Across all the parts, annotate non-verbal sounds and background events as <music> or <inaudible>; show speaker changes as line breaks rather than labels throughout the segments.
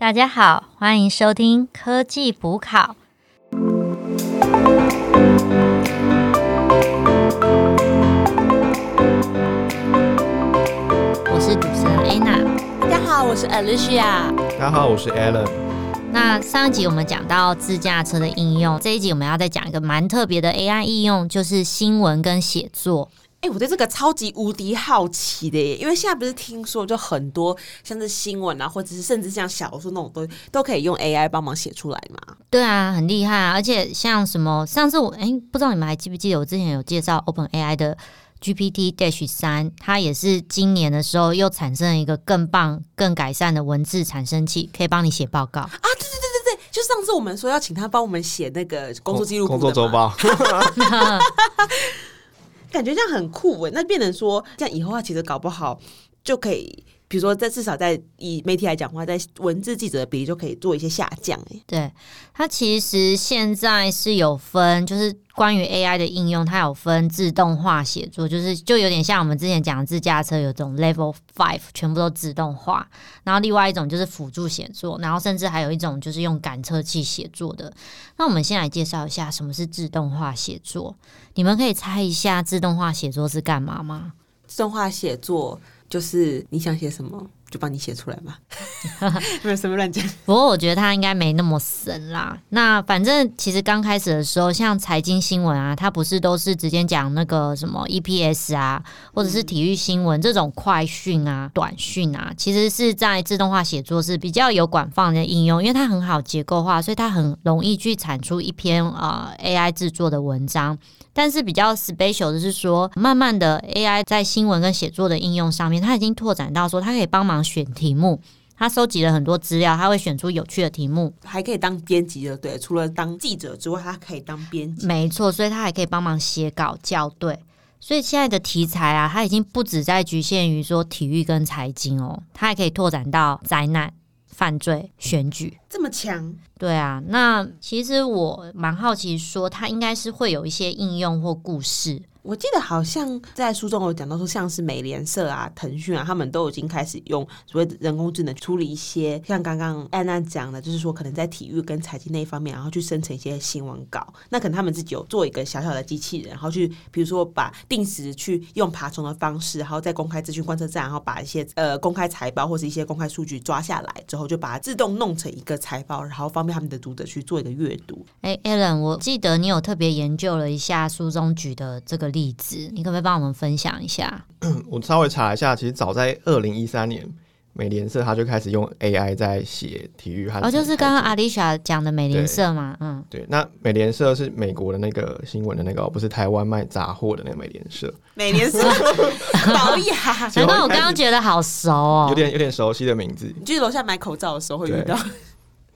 大家好，欢迎收听科技补考。我是主持人 Anna。
大家好，我是 Alicia。
大家好，我是 Alan。
那上一集我们讲到自驾车的应用，这一集我们要再讲一个蛮特别的 AI 应用，就是新闻跟写作。
哎、我对这个超级无敌好奇的耶，因为现在不是听说就很多像是新闻啊，或者是甚至像小说那种都都可以用 AI 帮忙写出来嘛？
对啊，很厉害啊！而且像什么，上次我哎、不知道你们还记不记得，我之前有介绍 Open AI 的 GPT Dash 三，它也是今年的时候又产生了一个更棒、更改善的文字产生器，可以帮你写报告。
啊，对对对对对，就上次我们说要请他帮我们写那个工作记录簿
工作周，报 <laughs> <laughs> <laughs>
感觉这样很酷哎。那变成说，这样以后他其实搞不好就可以，比如说在至少在以媒体来讲话，在文字记者的比例就可以做一些下降哎。
对，它其实现在是有分，就是关于 AI 的应用，它有分自动化写作，就是就有点像我们之前讲的自驾车有这种 Level Five，全部都自动化。然后另外一种就是辅助写作，然后甚至还有一种就是用感测器写作的。那我们先来介绍一下什么是自动化写作。你们可以猜一下自动化写作是干嘛吗？
自动化写作就是你想写什么就帮你写出来嘛，<laughs> 没有什么乱讲。
不过我觉得它应该没那么神啦。那反正其实刚开始的时候，像财经新闻啊，它不是都是直接讲那个什么 EPS 啊，或者是体育新闻这种快讯啊、短讯啊，其实是在自动化写作是比较有广泛的应用，因为它很好结构化，所以它很容易去产出一篇呃 AI 制作的文章。但是比较 special 的是说，慢慢的 AI 在新闻跟写作的应用上面，它已经拓展到说，它可以帮忙选题目。它收集了很多资料，它会选出有趣的题目，
还可以当编辑的，对，除了当记者之外，他可以当编辑。
没错，所以它还可以帮忙写稿校对。所以现在的题材啊，它已经不只在局限于说体育跟财经哦，它还可以拓展到灾难、犯罪、选举。
这么强，
对啊，那其实我蛮好奇，说它应该是会有一些应用或故事。
我记得好像在书中有讲到说，像是美联社啊、腾讯啊，他们都已经开始用所谓的人工智能处理一些，像刚刚安娜讲的，就是说可能在体育跟财经那一方面，然后去生成一些新闻稿。那可能他们自己有做一个小小的机器人，然后去比如说把定时去用爬虫的方式，然后在公开资讯观测站，然后把一些呃公开财报或是一些公开数据抓下来之后，就把它自动弄成一个财报，然后方便他们的读者去做一个阅读。
哎，Alan，我记得你有特别研究了一下书中举的这个例子，你可不可以帮我们分享一下？
我稍微查一下，其实早在二零一三年，美联社他就开始用 AI 在写体育和
哦，就是
财
刚刚
经
阿丽莎讲的美联社嘛，嗯，
对，那美联社是美国的那个新闻的那个，不是台湾卖杂货的那个美联社，
美联社 <laughs> 保雅，
难怪我刚刚觉得好熟哦，
有点有点熟悉的名字。
你去楼下买口罩的时候会遇到。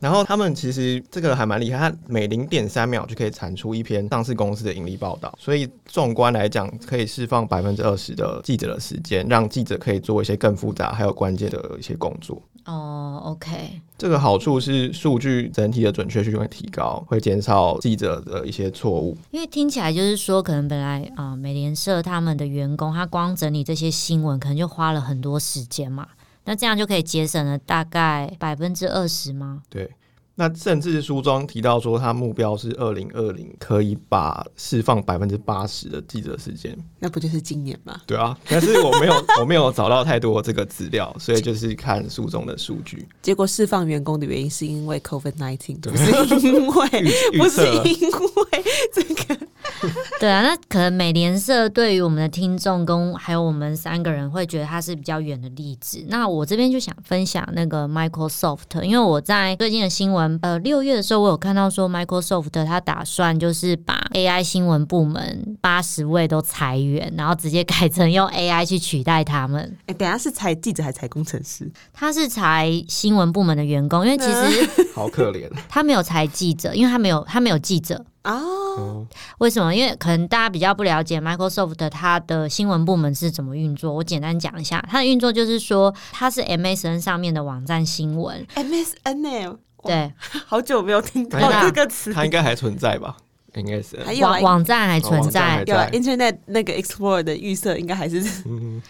然后他们其实这个还蛮厉害，它每零点三秒就可以产出一篇上市公司的盈利报道，所以纵观来讲，可以释放百分之二十的记者的时间，让记者可以做一些更复杂还有关键的一些工作。
哦，OK，
这个好处是数据整体的准确性会提高，会减少记者的一些错误。
因为听起来就是说，可能本来啊、美联社他们的员工，他光整理这些新闻，可能就花了很多时间嘛。那这样就可以节省了大概百分之二十吗？
对，那甚至书中提到说，他目标是二零二零可以把释放百分之八十的记者时间。
那不就是今年吗？
对啊，但是我没有 <laughs> 我没有找到太多这个资料，所以就是看书中的数据。
结果释放员工的原因是因为 COVID nineteen，
对
不是因为 <laughs> 不是因为这个。<laughs>
对啊，那可能美联社对于我们的听众跟还有我们三个人会觉得它是比较远的例子。那我这边就想分享那个 Microsoft，因为我在最近的新闻，呃，六月的时候我有看到说 Microsoft 它打算就是把 AI 新闻部门八十位都裁员，然后直接改成用 AI 去取代他们。
哎、等下是裁记者还是裁工程师？
他是裁新闻部门的员工，因为其实 <laughs>
好可怜，
他没有裁记者，因为他没有他没有记者。
哦，
哦，
为什么？因为可能大家比较不了解 Microsoft 它的新闻部门是怎么运作。我简单讲一下，它的运作就是说，它是 MSN 上面的网站新闻
，MSN 哎、哇
对，
好久没有听到这个词。
它应该还存在吧？应该是。
还有啊
网网站还存
哦
在
还。
有啊，Internet 那个 Explorer 的预设应该还是
嗯，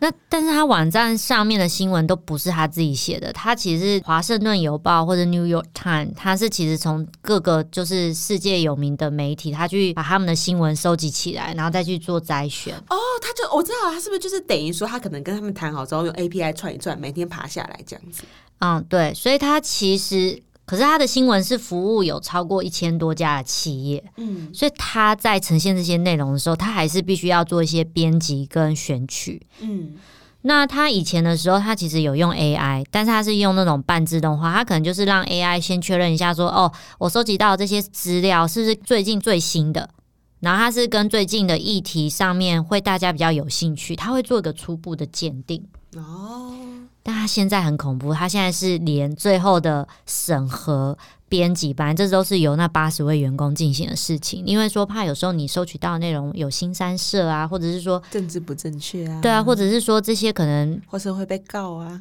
那但是他网站上面的新闻都不是他自己写的，他其实是华盛顿邮报或者 New York Times，他是其实从各个就是世界有名的媒体，他去把他们的新闻收集起来，然后再去做摘选。
哦，他就我知道他是不是就是等于说他可能跟他们谈好之后用 API 串一串，每天爬下来这样子。
嗯，对，所以他其实。可是他的新闻是服务有超过一千多家的企业，
嗯，
所以他在呈现这些内容的时候，他还是必须要做一些编辑跟选取。
嗯，
那他以前的时候，他其实有用 AI，但是他是用那种半自动化，他可能就是让 AI 先确认一下说，哦，我收集到这些资料是不是最近最新的，然后他是跟最近的议题上面会大家比较有兴趣，他会做一个初步的鉴定。
哦，
但他现在很恐怖，他现在是连最后的审核、编辑班，这都是由那八十位员工进行的事情。因为说怕有时候你收取到的内容有新三社啊，或者是说
政治不正确啊，
对啊，或者是说这些可能
或是会被告啊，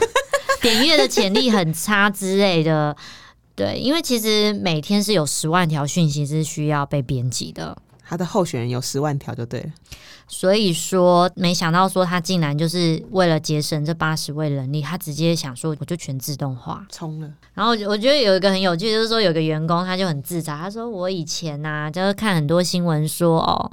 <laughs>
点阅的潜力很差之类的。对，因为其实每天是有十万条讯息是需要被编辑的。
他的候选人有十万条就对了。
所以说，没想到说他竟然就是为了节省这八十位人力，他直接想说我就全自动化。
冲了，
然后我觉得有一个很有趣，就是说有个员工他就很自嘲，他说我以前呐、就是看很多新闻说哦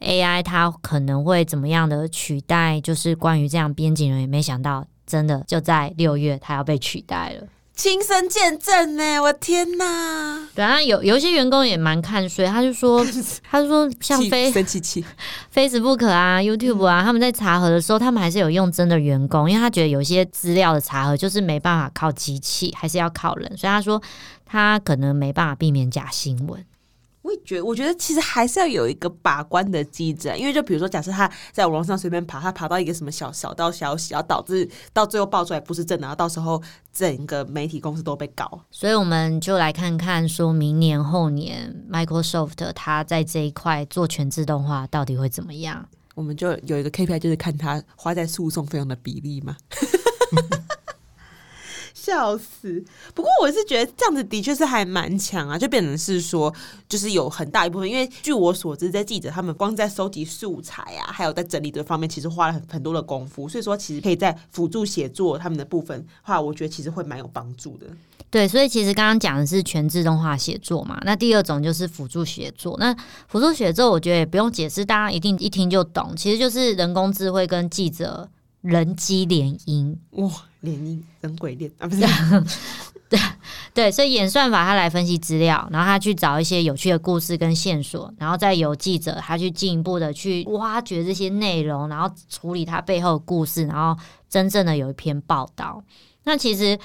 ，AI 它可能会怎么样的取代，就是关于这样编辑人员，没想到真的就在六月他要被取代了。
亲身见证呢，我天哪！
对啊，有有一些员工也蛮看衰，他就说，<laughs> 他就说像
气
飞
生气气，<laughs>
Facebook 啊、YouTube 啊，他们在查核的时候，他们还是有用真的员工，因为他觉得有些资料的查核就是没办法靠机器，还是要靠人，所以他说他可能没办法避免假新闻。
我也觉得，我觉得其实还是要有一个把关的机制啊，因为就比如说，假设他在网络上随便爬，他爬到一个什么小小道消息，然后导致到最后爆出来不是真的，然后到时候整个媒体公司都被搞。
所以我们就来看看，说明年后年 Microsoft 它在这一块做全自动化到底会怎么样？
我们就有一个 KPI，就是看他花在诉讼费用的比例嘛。<laughs> 笑死！不过我是觉得这样子的确是还蛮强啊，就变成是说，就是有很大一部分，因为据我所知，在记者他们光在收集素材啊，还有在整理这方面，其实花了很很多的功夫，所以说其实可以在辅助写作他们的部分的话，我觉得其实会蛮有帮助的。
对，所以其实刚刚讲的是全自动化写作嘛，那第二种就是辅助写作。那辅助写作，我觉得也不用解释，大家一定一听就懂，其实就是人工智慧跟记者人机联姻。
哇，联姻跟鬼恋啊，不是 <laughs>
对，所以演算法它来分析资料，然后它去找一些有趣的故事跟线索，然后再由记者他去进一步的去挖掘这些内容，然后处理它背后的故事，然后真正的有一篇报道。那其实，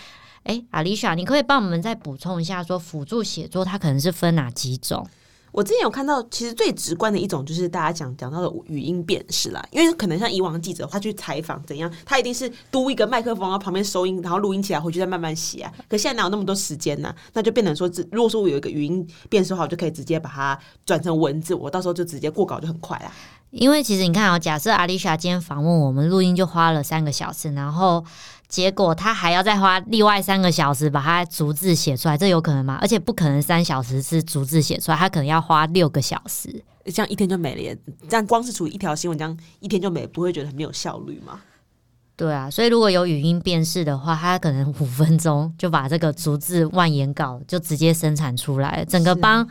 哎，阿丽莎，你可以帮我们再补充一下，说辅助写作它可能是分哪几种？
我之前有看到，其实最直观的一种就是大家讲讲到的语音辨识啦，因为可能像以往记者，他去采访怎样，他一定是嘟一个麦克风，然后旁边收音，然后录音起来回去再慢慢写啊。可现在哪有那么多时间呢、那就变成说，如果说我有一个语音辨识的话，我就可以直接把它转成文字，我到时候就直接过稿就很快啦。
因为其实你看哦，假设阿丽莎今天访问我们录音就花了三个小时，然后结果她还要再花另外三个小时把它逐字写出来，这有可能吗？而且不可能三小时是逐字写出来，她可能要花六个小时。
这样一天就没了耶，这样光是处理一条新闻，这样一天就没，不会觉得很没有效率吗？
对啊，所以如果有语音辨识的话，他可能五分钟就把这个逐字万言稿就直接生产出来了，整个帮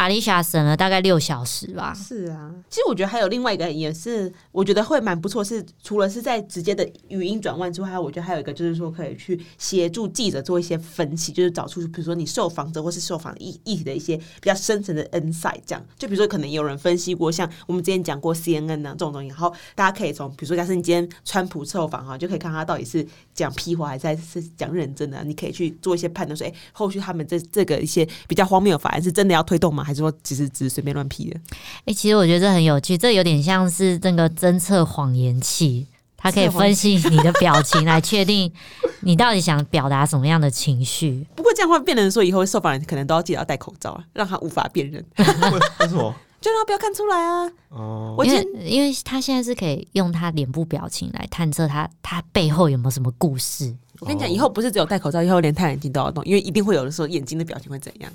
阿丽莎省了大概六小时吧。
是啊，其实我觉得还有另外一个也是，我觉得会蛮不错，是除了是在直接的语音转换之外，我觉得还有一个就是说可以去协助记者做一些分析，就是找出比如说你受访者或是受访议议题的一些比较深层的 insight，这样就比如说可能有人分析过，像我们之前讲过 CNN 啊这种东西，然后大家可以从比如说假设你今天川普受访哈，就可以看他到底是讲屁话还是在是讲认真的，你可以去做一些判断，说哎、后续他们这这个一些比较荒谬的法案是真的要推动吗？还是说只是只是随便乱批的？
哎、其实我觉得这很有趣，这有点像是那个侦测谎言器，它可以分析你的表情来确定你到底想表达什么样的情绪。<laughs>
不过这样会变成说，以后受访人可能都要记得要戴口罩啊，让他无法辨认，<laughs>
什么？<laughs>
就让他不要看出来啊。
哦，
因为因为他现在是可以用他脸部表情来探测他他背后有没有什么故事。
我跟你讲，以后不是只有戴口罩，以后连太阳镜都要弄，因为一定会有的时候眼睛的表情会怎样。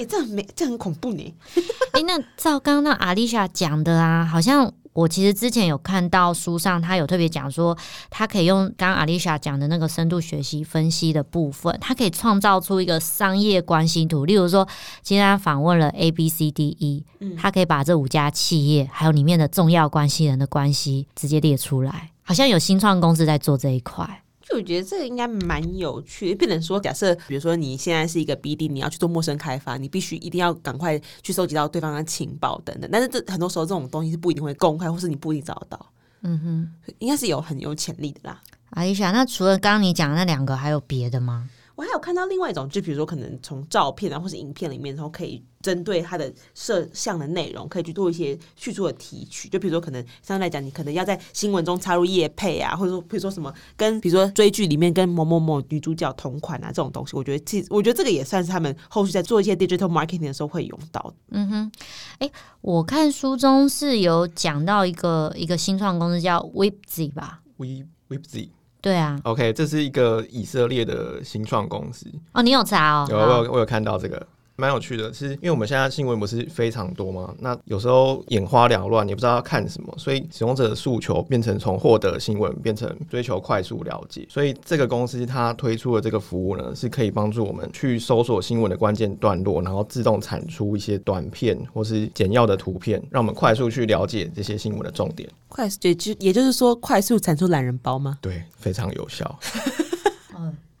哎、这很没，这很恐怖呢。<laughs>
哎、那照刚刚那阿丽莎讲的啊，好像我其实之前有看到书上，他有特别讲说，他可以用刚刚阿丽莎讲的那个深度学习分析的部分，他可以创造出一个商业关系图。例如说，今天他访问了 A、B、C、D、E，他可以把这五家企业还有里面的重要关系人的关系直接列出来，好像有新创公司在做这一块。
就我觉得这个应该蛮有趣的，不能说假设，比如说你现在是一个 BD，你要去做陌生开发，你必须一定要赶快去收集到对方的情报等等。但是这很多时候这种东西是不一定会公开，或是你不一定找得到。嗯哼，应该是有很有潜力的啦。
阿丽莎，那除了刚刚你讲的那两个，还有别的吗？
我还有看到另外一种，就比如说可能从照片啊或是影片里面，然后可以针对它的摄像的内容，可以去做一些叙述的提取。就比如说可能相对来讲，你可能要在新闻中插入叶配啊，或者说比如说什么跟比如说追剧里面跟某某某女主角同款啊这种东西，我觉得其实我觉得这个也算是他们后续在做一些 digital marketing 的时候会用到。
嗯哼，哎，我看书中是有讲到一个一个新创公司叫 Webz 吧
，We Webz。
对啊
，OK，这是一个以色列的新创公司
哦。你有查哦？
有，我有我有看到这个，蛮有趣的。是因为我们现在新闻不是非常多嘛？那有时候眼花缭乱，也不知道要看什么，所以使用者的诉求变成从获得新闻变成追求快速了解。所以这个公司它推出的这个服务呢，是可以帮助我们去搜索新闻的关键段落，然后自动产出一些短片或是简要的图片，让我们快速去了解这些新闻的重点。
快速就就也就是说，快速产出懒人包吗？
对，非常有效。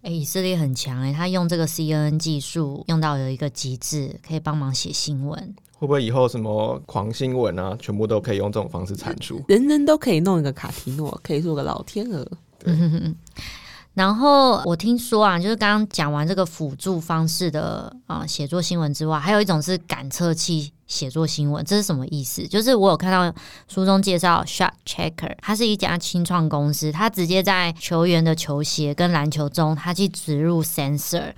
以色列很强哎，他用这个 CNN 技术用到有一个极致，可以帮忙写新闻。
会不会以后什么狂新闻啊，全部都可以用这种方式产出？
人人都可以弄一个卡提诺，可以做个老天鹅。<laughs>
然后我听说啊，就是刚刚讲完这个辅助方式的啊写作新闻之外，还有一种是感测器写作新闻，这是什么意思？就是我有看到书中介绍，Shark Checker，它是一家清创公司，它直接在球员的球鞋跟篮球中，它去植入 sensor。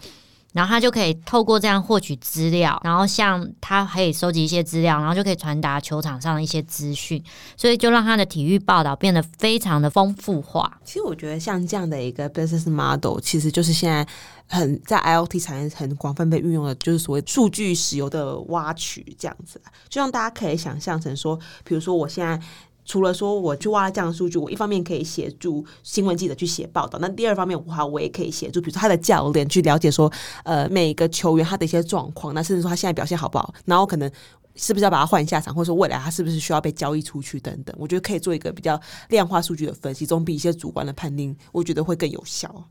然后他就可以透过这样获取资料，然后像他可以收集一些资料，然后就可以传达球场上的一些资讯，所以就让他的体育报道变得非常的丰富化。
其实我觉得像这样的一个 business model，其实就是现在很在 IOT 产业很广泛被运用的，就是所谓数据石油的挖取这样子，就让大家可以想象成说，比如说我现在。除了说我去挖这样的数据，我一方面可以协助新闻记者去写报道，那第二方面的话，我也可以协助，比如说他的教练去了解说，呃，每一个球员他的一些状况，那甚至说他现在表现好不好，然后可能是不是要把他换下场，或者说未来他是不是需要被交易出去等等，我觉得可以做一个比较量化数据的分析，总比一些主观的判定，我觉得会更有效。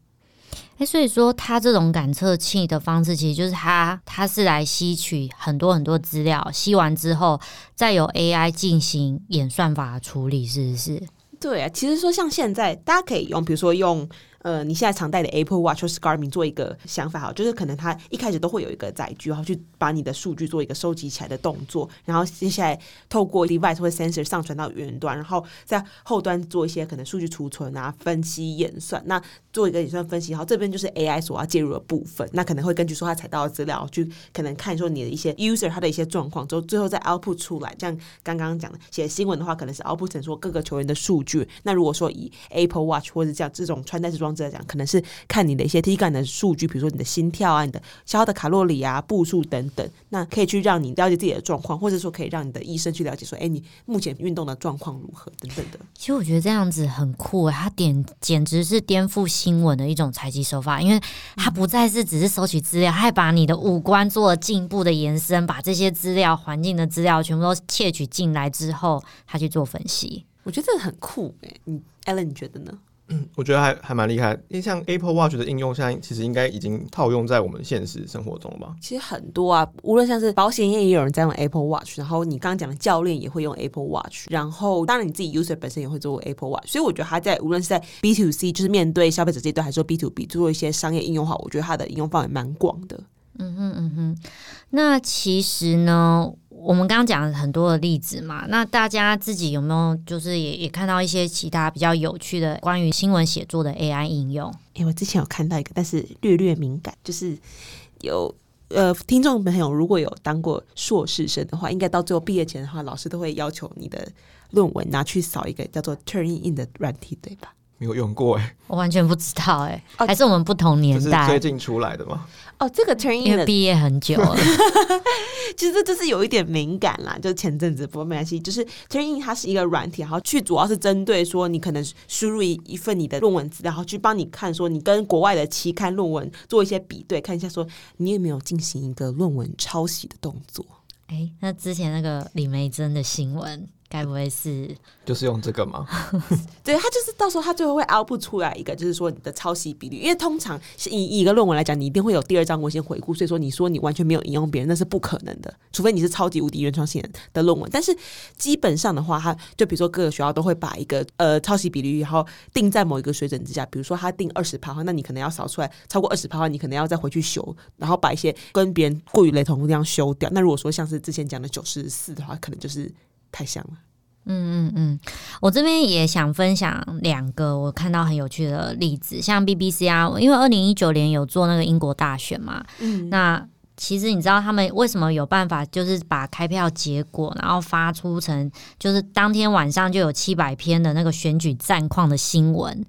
哎，所以说它这种感测器的方式，其实就是它它是来吸取很多很多资料，吸完之后再由 AI 进行演算法处理，是不是？
对啊，其实说像现在大家可以用，比如说用。呃，你现在常戴的 Apple Watch 或 Garmin 做一个想法哈，就是可能它一开始都会有一个载具，然后去把你的数据做一个收集起来的动作，然后接下来透过 device 或 sensor 上传到云端，然后在后端做一些可能数据储存啊、分析演算。那做一个演算分析，然后这边就是 AI 所要介入的部分，那可能会根据说他采到的资料去可能看说你的一些 user 他的一些状况，之后最后再 output 出来。像刚刚讲的写新闻的话，可能是 output 成说各个球员的数据。那如果说以 Apple Watch 或者这样这种穿戴式装。来讲，可能是看你的一些体感的数据，比如说你的心跳啊、你的消耗的卡路里啊、步数等等，那可以去让你了解自己的状况，或者说可以让你的医生去了解说，哎，你目前运动的状况如何等等的。
其实我觉得这样子很酷，它点简直是颠覆新闻的一种采集手法，因为它不再是只是收取资料，还把你的五官做了进步的延伸，把这些资料、环境的资料全部都窃取进来之后，他去做分析。
我觉得这个很酷哎，你 Ellen 你觉得呢？
嗯，我觉得还还蛮厉害，因为像 Apple Watch 的应用，现在其实应该已经套用在我们现实生活中了吧？
其实很多啊，无论像是保险业也有人在用 Apple Watch，然后你刚刚讲的教练也会用 Apple Watch，然后当然你自己 user 本身也会做 Apple Watch，所以我觉得它在无论是在 B to C，就是面对消费者这一端，还是说 B to B 做一些商业应用话，我觉得它的应用范围蛮广的。
嗯哼嗯哼，那其实呢？我们刚刚讲了很多的例子嘛，那大家自己有没有就是也也看到一些其他比较有趣的关于新闻写作的 AI 应用？
因为我之前有看到一个，但是略略敏感，就是有呃听众朋友如果有当过硕士生的话，应该到最后毕业前的话，老师都会要求你的论文拿去扫一个叫做 Turn In 的软体，对吧？
没有用过哎，
我完全不知道哎、
哦
还是我们不同年代
最，近出来的吗？
哦，这个 Turn
因
In 的
为毕业很久了。<laughs>
其实这就是有一点敏感啦，就前阵子不过没关系，就是 Turn In 它是一个软体，然后去主要是针对说你可能输入一一份你的论文资料，然后去帮你看说你跟国外的期刊论文做一些比对，看一下说你有没有进行一个论文抄袭的动作。
哎、那之前那个李梅珍的新闻，该不会是
就是用这个吗？<laughs>
对，他就是到时候他最后会 output 出来一个，就是说你的抄袭比率，因为通常是以以一个论文来讲，你一定会有第二章文献回顾，所以说你说你完全没有引用别人，那是不可能的，除非你是超级无敌原创性的论文。但是基本上的话，他就比如说各个学校都会把一个呃抄袭比率，然后定在某一个水准之下，比如说他定二十趴，那你可能要扫出来超过二十趴，你可能要再回去修，然后把一些跟别人过于雷同的地方修掉。那如果说像是之前讲的九十四的话，可能就是太像了。
嗯嗯嗯，我这边也想分享两个我看到很有趣的例子，像 BBC 啊，因为二零一九年有做那个英国大选嘛，
嗯，
那其实你知道他们为什么有办法，就是把开票结果然后发出成，就是当天晚上就有七百篇的那个选举战况的新闻，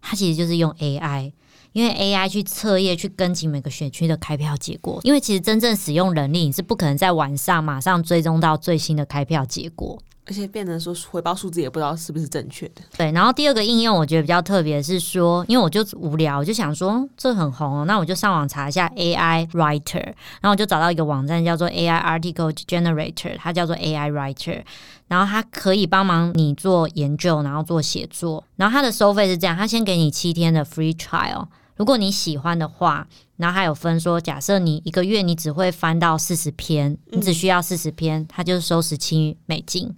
它其实就是用 AI。因为 AI 去彻夜、去跟进每个选区的开票结果，因为其实真正使用人力，你是不可能在晚上马上追踪到最新的开票结果。
而且变成说回报数字也不知道是不是正确的。
对，然后第二个应用我觉得比较特别是说，因为我就无聊，我就想说这很红哦，那我就上网查一下 AI writer，然后我就找到一个网站叫做 AI article generator，它叫做 AI writer，然后它可以帮忙你做研究，然后做写作，然后它的收费是这样，它先给你七天的 free trial，如果你喜欢的话，然后还有分说，假设你一个月你只会翻到四十篇，你只需要四十篇，它就收十七美金。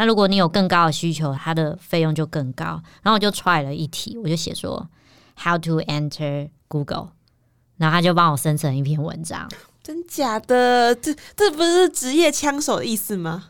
那如果你有更高的需求，它的费用就更高。然后我就 try 了一题，我就写说 how to enter Google，然后他就帮我生成一篇文章。
真假的？这这不是职业枪手的意思吗？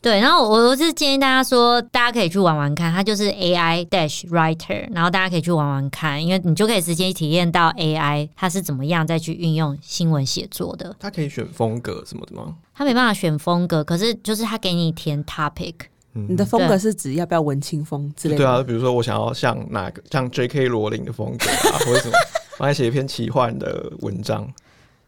对，然后我我是建议大家说，大家可以去玩玩看，它就是 AI dash writer，然后大家可以去玩玩看，因为你就可以直接体验到 AI 它是怎么样再去运用新闻写作的。
它可以选风格什么的吗？
它没办法选风格，可是就是它给你填 topic。
嗯
你的风格是指要不要文青风之类的？
对啊，比如说我想要像哪个像 J.K. 罗琳的风格啊，或者什么，<laughs> 我来写一篇奇幻的文章。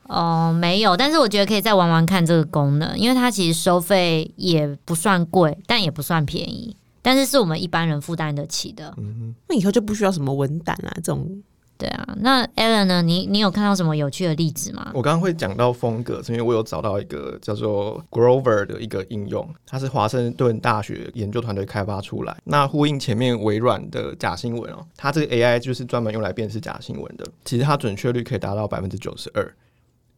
哦，没有，但是我觉得可以再玩玩看这个功能，因为它其实收费也不算贵，但也不算便宜，但是是我们一般人负担得起的。
嗯
那以后就不需要什么文档啊，这种
对啊，那 Alan 呢？你你有看到什么有趣的例子吗？
我刚刚会讲到风格，是因为我有找到一个叫做 Grover 的一个应用，它是华盛顿大学研究团队开发出来。那呼应前面微软的假新闻哦，它这个 AI 就是专门用来辨识假新闻的，其实它准确率可以达到百分之九十二。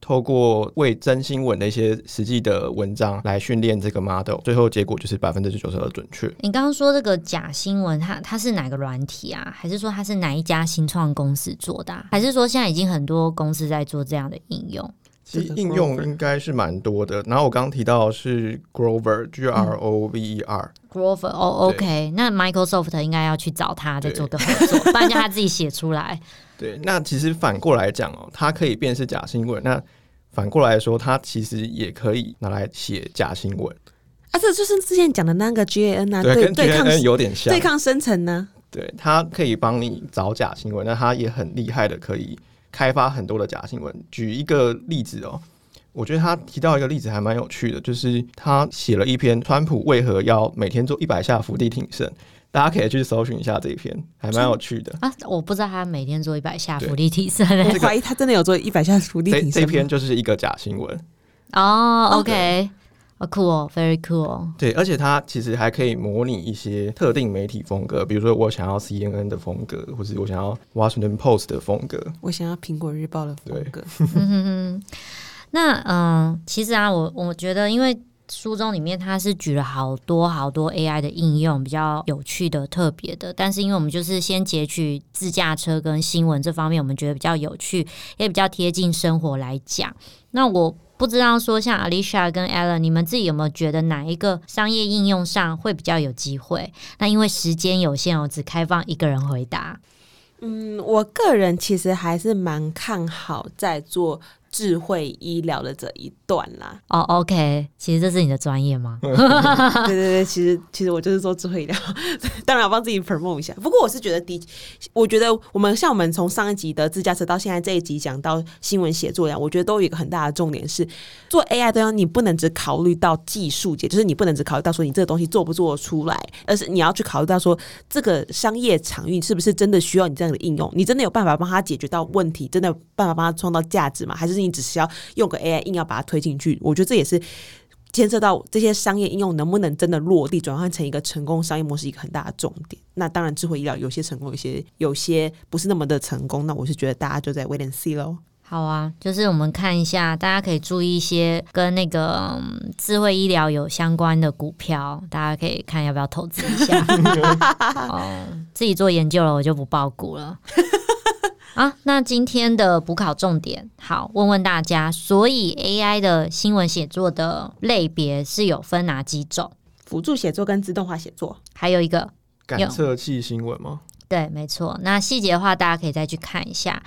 透过为真新闻的一些实际的文章来训练这个 model，最后结果就是百分之九十二准确。
你刚刚说这个假新闻，它它是哪个软体啊？还是说它是哪一家新创公司做的、啊？还是说现在已经很多公司在做这样的应用？
其实应用应该是蛮多的。然后我刚刚提到是 Grover，G R O V E R，、
Grover 哦，OK，那 Microsoft 应该要去找他再做个合作，不然叫他自己写出来。<laughs>
对，那其实反过来讲哦，它可以辨识假新闻。那反过来说，它其实也可以拿来写假新闻，
啊，这就是之前讲的那个 GAN 啊，
对，跟
对对抗
有点像
对。抗生成呢、
对，它可以帮你找假新闻，那它也很厉害的，可以开发很多的假新闻。举一个例子哦，我觉得他提到一个例子还蛮有趣的，就是他写了一篇川普为何要每天做一百下伏地挺身，大家可以去搜寻一下这一篇，还蛮有趣的。
啊，我不知道他每天做一百下
对
伏地挺身
我
欸。<laughs>
怀疑他真的有做一百下伏地
这
挺身吗。
这篇就是一个假新闻，
哦，OK，哦，cool，very cool。
对，而且它其实还可以模拟一些特定媒体风格，比如说我想要 CNN 的风格，或是我想要 Washington Post 的风格。
我想要苹果日报的风格，
嗯哼哼，那嗯，其实啊，我我觉得，因为书中里面它是举了好多好多 AI 的应用，比较有趣的、特别的。但是因为我们就是先截取自驾车跟新闻这方面，我们觉得比较有趣，也比较贴近生活来讲。那我不知道说，像 Alicia 跟 Alan，你们自己有没有觉得哪一个商业应用上会比较有机会？那因为时间有限，我只开放一个人回答。
嗯，我个人其实还是蛮看好在做智慧医疗的这一段啦。
哦，OK，其实这是你的专业吗？<laughs>
对对对，其实其实我就是做智慧医疗，<laughs> 当然要帮自己 promote 一下。不过我是觉得的，我觉得我们像我们从上一集的自驾车到现在这一集讲到新闻写作一样，我觉得都有一个很大的重点是，做 AI 都要你不能只考虑到技术解，就是你不能只考虑到说你这个东西做不做得出来，而是你要去考虑到说这个商业场域是不是真的需要你这样的应用，你真的有办法帮他解决到问题，真的有办法帮他创造价值吗？还是你只是要用个 AI 硬要把它推进去？我觉得这也是。牵涉到这些商业应用能不能真的落地，转换成一个成功商业模式，一个很大的重点。那当然，智慧医疗有些成功，有些有些不是那么的成功。那我是觉得大家就在 wait and see 喽。
好啊，就是我们看一下，大家可以注意一些跟那个、嗯智慧医疗有相关的股票，大家可以看要不要投资一下。<laughs> 哦，自己做研究了，我就不报股了。啊，那今天的补考重点，好，问问大家，所以 AI 的新闻写作的类别是有分哪几种？
辅助写作跟自动化写作，
还有一个，
感测器新闻吗？
对，没错。那细节的话，大家可以再去看一下。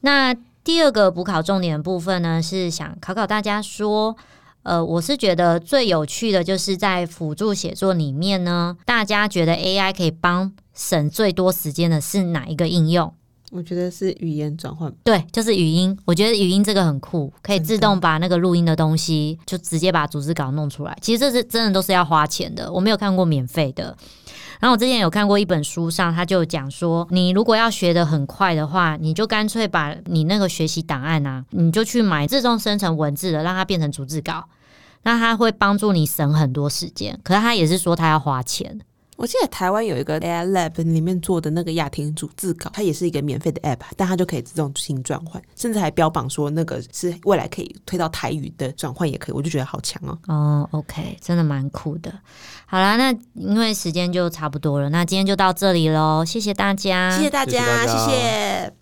那第二个补考重点的部分呢，是想考考大家说，呃，我是觉得最有趣的就是在辅助写作里面呢，大家觉得 AI 可以帮省最多时间的是哪一个应用？
我觉得是语言转换。
对，就是语音。我觉得语音这个很酷，可以自动把那个录音的东西就直接把组织稿弄出来。其实这是真的都是要花钱的，我没有看过免费的。然后我之前有看过一本书上，他就讲说，你如果要学的很快的话，你就干脆把你那个学习档案啊，你就去买自动生成文字的，让它变成逐字稿，那它会帮助你省很多时间。可是他也是说他要花钱。
我记得台湾有一个 AI Lab 里面做的那个亚婷组字稿，它也是一个免费的 App，但它就可以自动进行转换，甚至还标榜说那个是未来可以推到台语的转换也可以，我就觉得好强哦。
哦，OK，真的蛮酷的。好啦，那因为时间就差不多了，那今天就到这里喽，
谢谢大家，
谢谢大家
谢谢